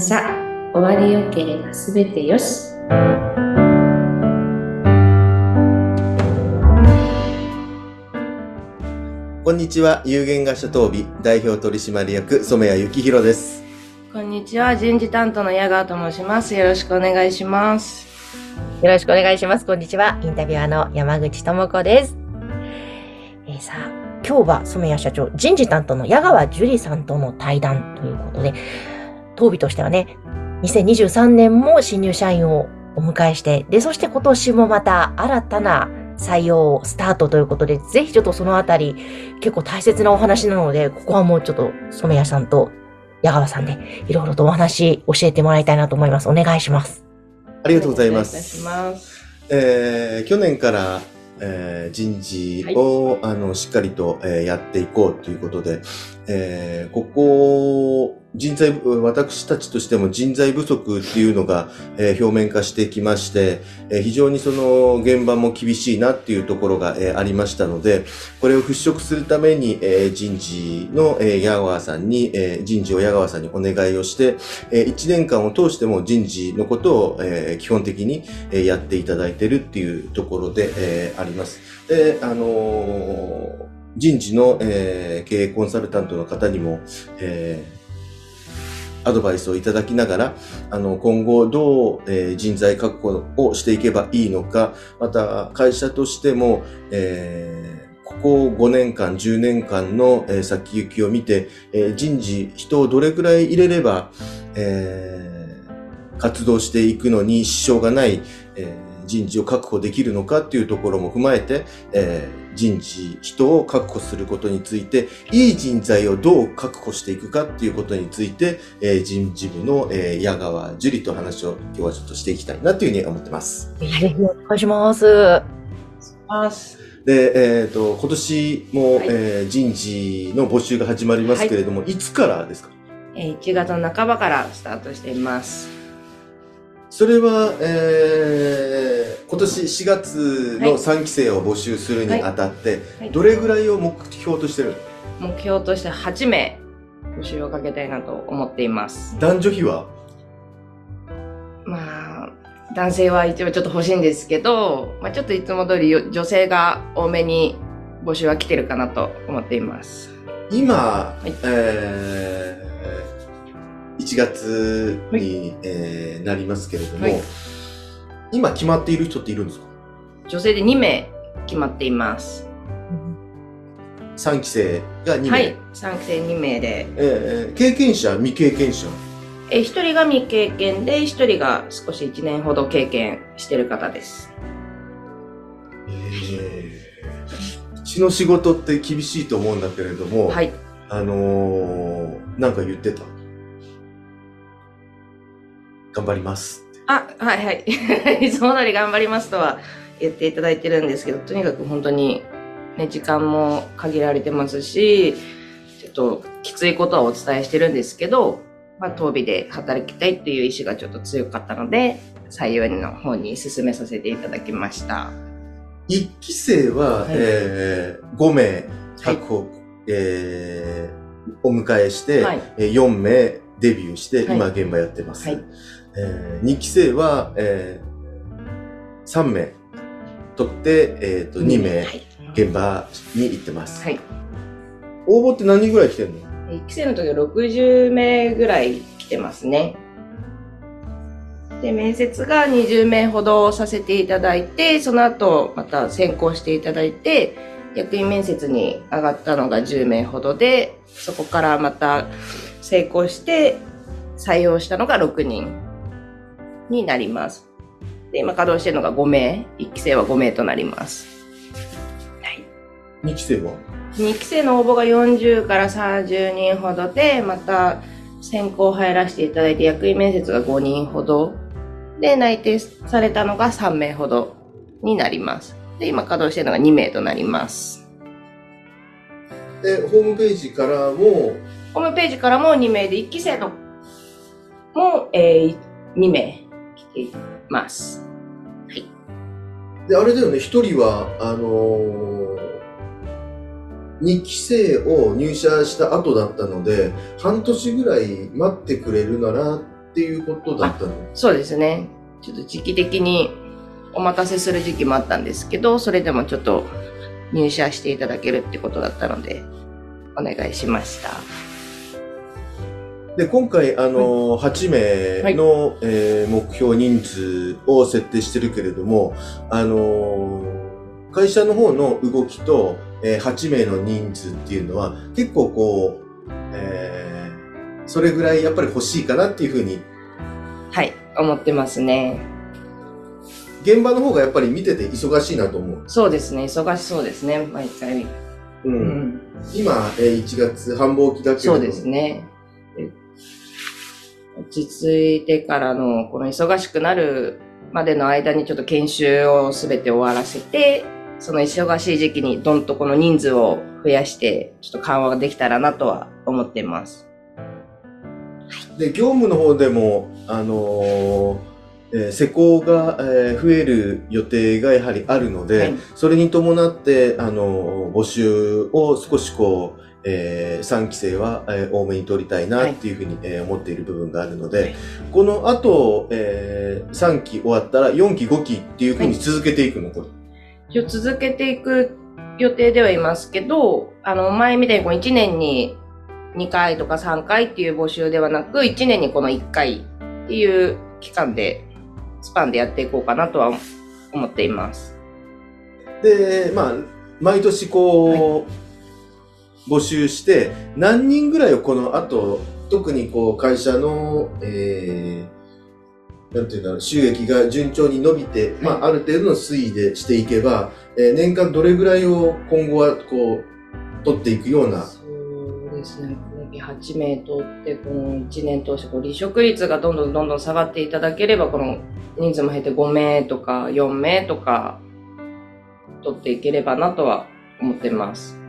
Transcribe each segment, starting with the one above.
さ終わりよければすべてよし。こんにちは有限会社東美代表取締役染谷幸宏です。こんにちは人事担当の矢川と申します。よろしくお願いします。よろしくお願いします。こんにちはインタビュアーの山口智子です。えー、さあ今日は染谷社長人事担当の矢川樹里さんとの対談ということで当美としてはね、2023年も新入社員をお迎えして、で、そして今年もまた新たな採用スタートということで、ぜひちょっとそのあたり、結構大切なお話なので、ここはもうちょっと染谷さんと矢川さんで、いろいろとお話教えてもらいたいなと思います。お願いします。ありがとうございます。ますえー、去年から、えー、人事を、はい、あのしっかりと、えー、やっていこうということで、えー、ここ人材、私たちとしても人材不足っていうのが、表面化してきまして、非常にその現場も厳しいなっていうところが、ありましたので、これを払拭するために、人事の、矢川さんに、人事を矢川さんにお願いをして、え、1年間を通しても人事のことを、基本的に、やっていただいてるっていうところで、あります。で、あの、人事の、経営コンサルタントの方にも、えーアドバイスをいただきながら、あの、今後どう、え、人材確保をしていけばいいのか、また会社としても、えー、ここ5年間、10年間の、え、先行きを見て、え、人事、人をどれくらい入れれば、えー、活動していくのに支障がない、人事を確保できるのかっていうところも踏まえて、えー、人事、人を確保することについて、いい人材をどう確保していくかっていうことについて、えー、人事部の、えー、矢川樹里と話を今日はちょっとしていきたいなというふうに思ってます。ぜひお願いします。で、えっ、ー、と、今年も、はい、えー、人事の募集が始まりますけれども、はい、いつからですか？えー、1月の半ばからスタートしています。それは、えー、今年4月の3期生を募集するにあたって、はい、どれぐらいを目標としてる目標として8名募集をかけたいなと思っています。男女比は？まあ、男性は一応ちょっと欲しいんですけど、まあ、ちょっといつも通り女性が多めに募集は来てるかなと思っています。今、はい、えー1月に、はい、えー、なりますけれども、はい、今決まっている人っているんですか？女性で2名決まっています。3期生が2名。はい、3期生2名で。えー、経験者、未経験者えー、1人が未経験で、1人が少し1年ほど経験してる方です。えー、うちの仕事って厳しいと思うんだけれども、はい。あのー、なんか言ってた？頑張ります。あ、はいはい。いつも通り頑張りますとは言っていただいてるんですけど、とにかく本当にね、時間も限られてますし、ちょっときついことはお伝えしてるんですけど、まあ、当美で働きたいっていう意志がちょっと強かったので、採用の方に進めさせていただきました。1期生は、はい、えー、5名確保、はい、えー、お迎えして、はい、4名デビューして、今現場やってます。はいえー、2期生は、えー、3名取って、えっ、ー、と、2名、現場に行ってます。はい。応募って何人ぐらい来てるの ?1 期生の時は60名ぐらい来てますね。で、面接が20名ほどさせていただいて、その後また選考していただいて、役員面接に上がったのが10名ほどで、そこからまた成功して採用したのが6人になります。で、今稼働してるのが5名。1期生は5名となります。はい。2期生は ?2 期生の応募が40から30人ほどで、また選考入らせていただいて役員面接が5人ほどで内定されたのが3名ほどになります。で、今稼働してるのが2名となります。で、ホームページからも？ホームページからも2名で、1期生のも、えー、2名います。はい。で、あれだよね、一人は、あのー、2期生を入社した後だったので、半年ぐらい待ってくれるならっっていうことだったのそうですね。ちょっと時期的にお待たせする時期もあったんですけど、それでもちょっと入社していただけるってことだったので、お願いしました。で、今回、あの、8名の、えー目標人数を設定してるけれども、あの、会社の方の動きと、えー8名の人数っていうのは、結構こう、えーそれぐらいやっぱり欲しいかなっていうふうに、はい、思ってますね。現場の方がやっぱり見てて忙しいなと思う。そうですね、忙しそうですね、毎回。う。うんん、今、えー1月繁忙期だけれども。そうですね。で落ち着いてからの、この忙しくなるまでの間にちょっと研修をすべて終わらせて、その忙しい時期にどんとこの人数を増やして、ちょっと緩和ができたらなとは思っています。で、業務の方でも、あのーえー施工が、えー増える予定がやはりあるので、はいそれに伴って、あのー募集を少しこう、え3期生は、えー多めに取りたいなっていうふうに、えー思っている部分があるので、はい。この後、え3期終わったら4期5期っていうふうに続けていくの、これ。一応続けていく予定ではいますけど、あの、前みたいにこう1年に2回とか3回っていう募集ではなく、1年にこの1回っていう期間で、スパンでやっていこうかなとは思っています。で、まあ、毎年こう、募集して、何人ぐらいをこの後、特にこう、会社の、えー、なんていうんだろう、収益が順調に伸びて、まあ、ある程度の推移でしていけば、えー年間どれぐらいを今後はこう、取っていくような、そうですね。今期8名取って、この1年通してこう離職率がどんどんどんどん下がっていただければ、この人数も減って5名とか4名とか取っていければなとは思ってます。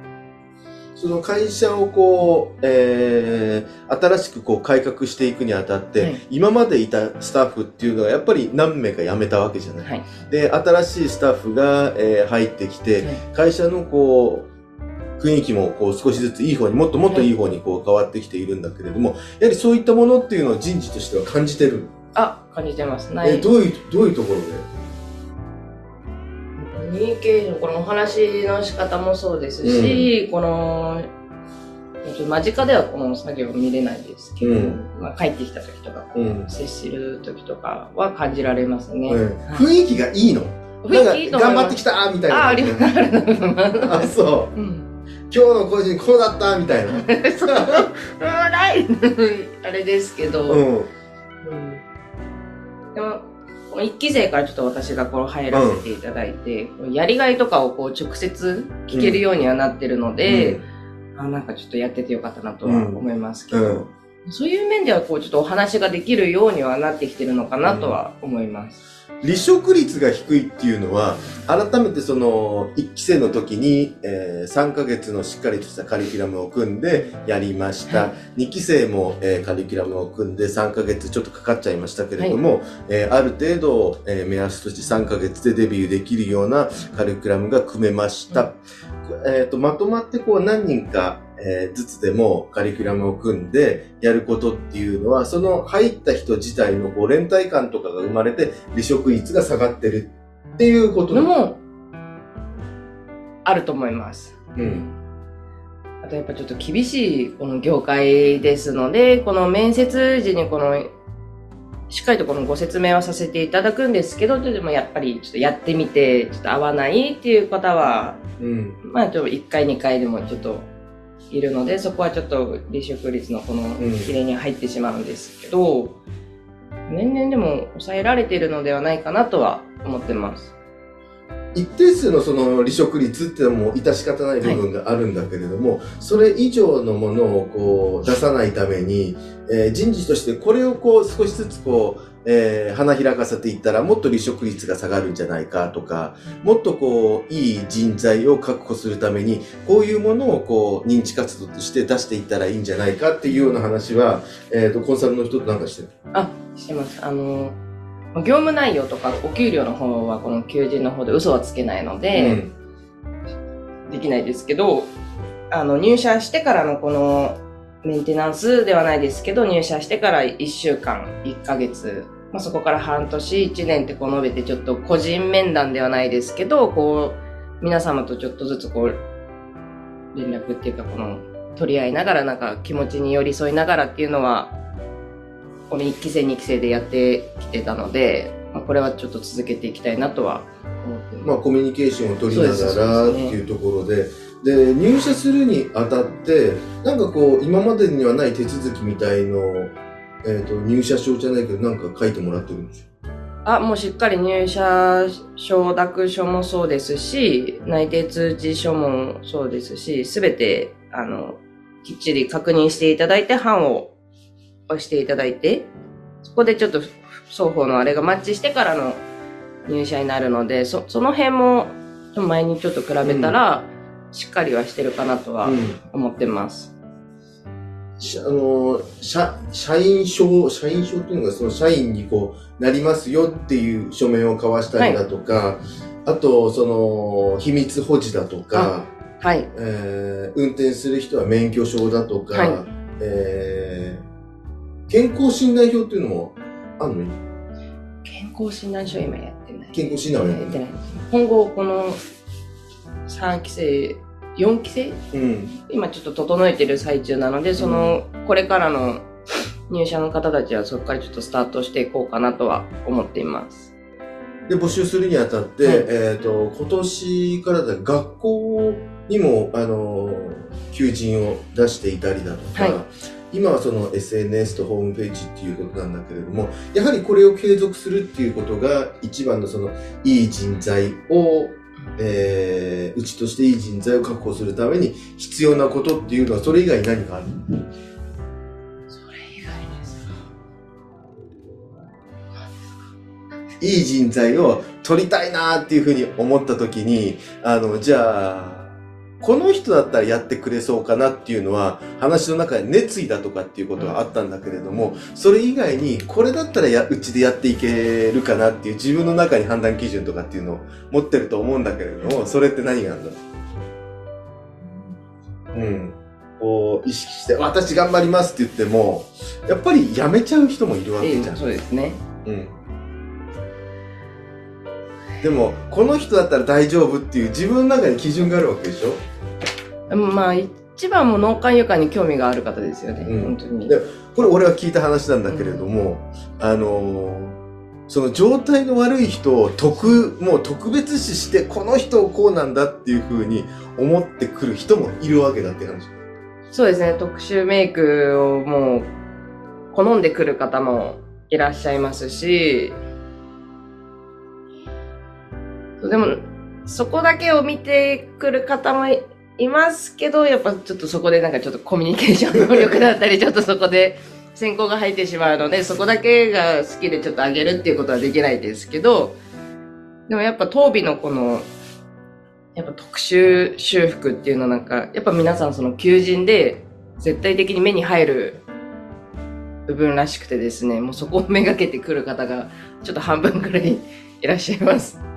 その会社をこう、えー、新しくこう改革していくにあたって、はい今までいたスタッフっていうのはやっぱり何名か辞めたわけじゃない。はい。で、新しいスタッフが、えー入ってきて、はい会社のこう、雰囲気もこう少しずついい方にもっともっといい方にこう変わってきているんだけれども、やはりそういったものっていうのを人事としては感じてる。あ、感じてます。なえい。どういう、どういうところで？コミュニケーション、このお話の仕方もそうですし、この、ちょっと間近ではこの作業を見れないですけど、うんまあ、帰ってきた時とか、うん。接する時とかは感じられますね。うん雰囲気がいいの？雰囲気いいと思頑張ってきたみたいな。あ、あります。あ。そう。うん。今日の個人こうだったみたいな。あれですけど、うん。うんでも、この一期生からちょっと私がこう入らせていただいて、やりがいとかをこう直接聞けるようにはなってるので、あなんかちょっとやっててよかったなとは思いますけど、うん。そういう面ではこうちょっとお話ができるようにはなってきてるのかなとは思います。離職率が低いっていうのは、改めてその、1期生の時に、えー3ヶ月のしっかりとしたカリキュラムを組んでやりました。は2期生も、えーカリキュラムを組んで3ヶ月ちょっとかかっちゃいましたけれども、えーある程度、えー目安として3ヶ月でデビューできるようなカリキュラムが組めました。えーとまとまってこう何人か、えーずつでもカリキュラムを組んでやることっていうのは、その入った人自体のこう連帯感とかが生まれて離職率が下がってるっていうことのも、あると思います。うん。あとやっぱちょっと厳しいこの業界ですので、この面接時にこの、しっかりとこのご説明はさせていただくんですけど、でもやっぱりちょっとやってみて、ちょっと合わないっていう方は、うん。まあちょっと1回2回でもちょっといるので、そこはちょっと離職率のこのん比例に入ってしまうんですけど、年々でも抑えられているのではないかなとは思ってます。一定数のその離職率っていうのはもう致し方ない部分があるんだけれども、それ以上のものをこう出さないために、えー人事としてこれをこう少しずつこう、えー花開かせていったらもっと離職率が下がるんじゃないかとか、もっとこういい人材を確保するために、こういうものをこう認知活動として出していったらいいんじゃないかっていうような話は、えっ、と、コンサルの人となんかしてる？あ、してます。あの、業務内容とかお給料の方はこの求人の方で嘘はつけないので、できないですけど、あの、入社してからのこのメンテナンスではないですけど、入社してから1週間、1ヶ月、まあ、そこから半年、1年ってこう述べて、ちょっと個人面談ではないですけど、こう、皆様とちょっとずつこう、連絡っていうか、この、取り合いながら、なんか気持ちに寄り添いながらっていうのは、この1期生、2期生でやってきてたので、まあ、これはちょっと続けていきたいなとは思ってます。まあ、コミュニケーションを取りながらっていうところで、で、入社するにあたって、なんかこう、今までにはない手続きみたいの、えっ、と、入社証じゃないけど、なんか書いてもらってるんでしあ、もうしっかり入社承諾書もそうですし、内定通知書もそうですし、すべて、あの、きっちり確認していただいて、版を押していただいて、そこでちょっと双方のあれがマッチしてからの入社になるので、そ、その辺も前にちょっと比べたら、しっかりはしてるかなとは。思ってます。しあの、社、社員証、社員証っていうのがその社員にこう、なりますよっていう書面を交わしたりだとか、あと、その、秘密保持だとか、はい。えー運転する人は免許証だとか、はいえー健康診断票っていうのもあるの？健康診断書今やってない。健康診断はややって。ない。今後、この3期生、4期生？うん。今ちょっと整えてる最中なので、その、これからの入社の方たちはそこからちょっとスタートしていこうかなとは思っています。で、募集するにあたって、はいえっ、と、今年からだ学校にも、あの、求人を出していたりだとか、はい今はその SNS とホームページっていうことなんだけれども、やはりこれを継続するっていうことが一番のそのいい人材を、えー、うちとしていい人材を確保するために必要なことっていうのはそれ以外に何かある？それ以外です。かいい人材を取りたいなっていうふうに思った時に、あの、じゃあ、この人だったらやってくれそうかなっていうのは、話の中で熱意だとかっていうことがあったんだけれども、それ以外に、これだったらや、うちでやっていけるかなっていう自分の中に判断基準とかっていうのを持ってると思うんだけれども、それって何があるんだうん。こう、意識して、私頑張りますって言っても、やっぱりやめちゃう人もいるわええけじゃん。そうですね。うん。でも、この人だったら大丈夫っていう自分の中に基準があるわけでしょ？まあ、一番も脳幹床に興味がある方ですよね。うん本当に。でこれ俺は聞いた話なんだけれども、あのーその状態の悪い人を特、もう特別視して、この人をこうなんだっていうふうに思ってくる人もいるわけだって話。そうですね。特殊メイクをもう好んでくる方もいらっしゃいますし、でも、そこだけを見てくる方もいますけど、やっぱちょっとそこでなんかちょっとコミュニケーション能力だったり、ちょっとそこで先行が入ってしまうので、そこだけが好きでちょっと上げるっていうことはできないですけど、でもやっぱ当備のこの、やっぱ特殊修復っていうのなんか、やっぱ皆さんその求人で絶対的に目に入る部分らしくてですね、もうそこをめがけてくる方がちょっと半分くらいいらっしゃいます。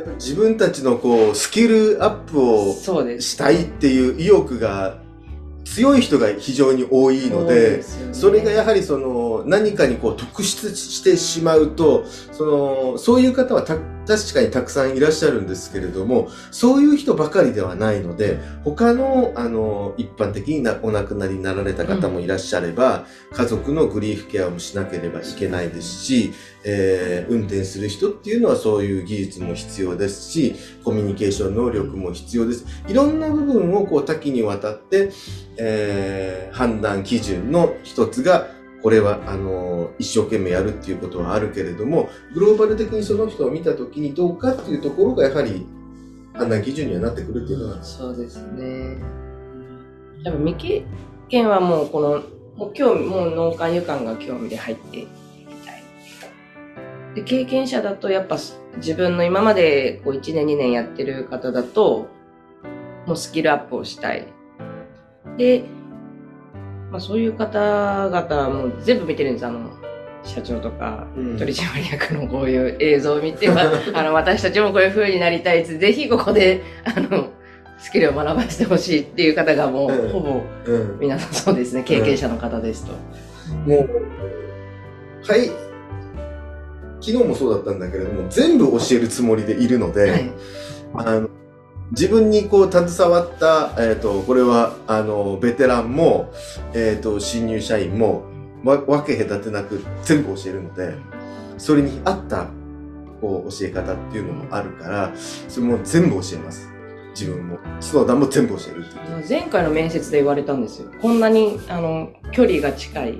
やっぱ自分たちのこう、スキルアップを。したいっていう意欲が強い人が非常に多いので、それがやはりその何かにこう特出してしまうと、その、そういう方はた確かにたくさんいらっしゃるんですけれども、そういう人ばかりではないので、他の、あの、一般的になお亡くなりになられた方もいらっしゃれば、家族のグリーフケアもしなければいけないですし、えー運転する人っていうのはそういう技術も必要ですし、コミュニケーション能力も必要です。いろんな部分をこう多岐にわたって、えー判断基準の一つが、これは、あの、一生懸命やるっていうことはあるけれども、グローバル的にその人を見たときにどうかっていうところが、やはり、判断基準にはなってくるっていうのが、そうですね。多分未経験はもうこの、もう興味、もう脳幹湯感が興味で入っていきたい。で、経験者だとやっぱ自分の今までこう1年2年やってる方だと、もうスキルアップをしたい。で、まあそういう方々はもう全部見てるんです。あの、社長とか、うん取締役のこういう映像を見ては、あの、私たちもこういう風になりたいです。ぜひここで、あの、スキルを学ばせてほしいっていう方がもう、うんほぼうん。皆さんそうですね、経験者の方ですと。もう、はい、昨日もそうだったんだけれども、全部教えるつもりでいるので、はい。あの自分にこう携わった、えっ、と、これは、あの、ベテランも、えっ、と、新入社員も、わ、分け隔てなく全部教えるので、それに合った、こう、教え方っていうのもあるから、それも全部教えます。自分も。角田も全部教える。前回の面接で言われたんですよ。こんなに、あの、距離が近い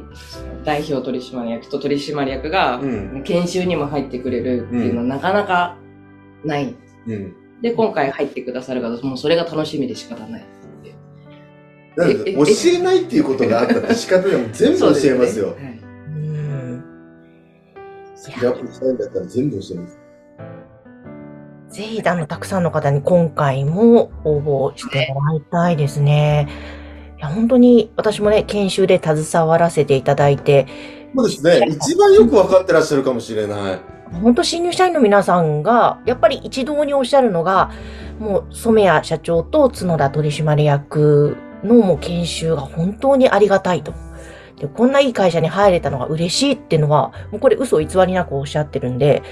代表取締役と取締役が、うん。研修にも入ってくれるっていうのはなかなかない。うん。で、今回入ってくださる方、もうそれが楽しみで仕方ない。な教えないっていうことがあったって仕方でも全部教えますよ。はいうん。スキルアップしたいんだったら全部教えます。ぜひ、あの、たくさんの方に今回も応募してもらいたいですね。いや、本当に私もね、研修で携わらせていただいて、そうですね。一番よく分かってらっしゃるかもしれない。本当新入社員の皆さんが、やっぱり一堂におっしゃるのが、もう染谷社長と角田取締役のもう研修が本当にありがたいと。で、こんないい会社に入れたのが嬉しいっていうのは、もうこれ嘘偽りなくおっしゃってるんで、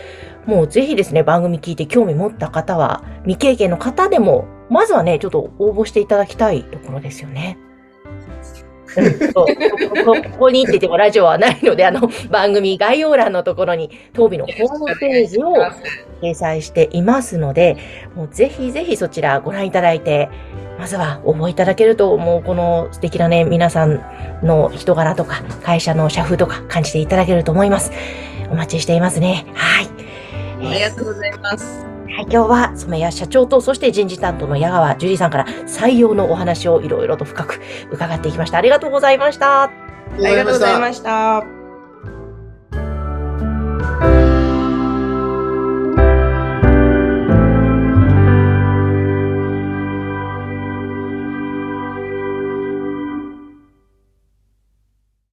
もうぜひですね、番組聞いて興味持った方は、未経験の方でも、まずはね、ちょっと応募していただきたいところですよね。そうここここにっててもラジオはないので、あの、番組概要欄のところに、当日のホームページを掲載していますので、もうぜひぜひそちらご覧いただいて、まずは応募いただけると、もうこの素敵なね、皆さんの人柄とか、会社の社風とか感じていただけると思います。お待ちしていますね。はい。ありがとうございます。はい、今日は染谷社長と、そして人事担当の矢川樹里さんから採用のお話をいろいろと深く伺っていきました。ありがとうございました。ありがとうございました。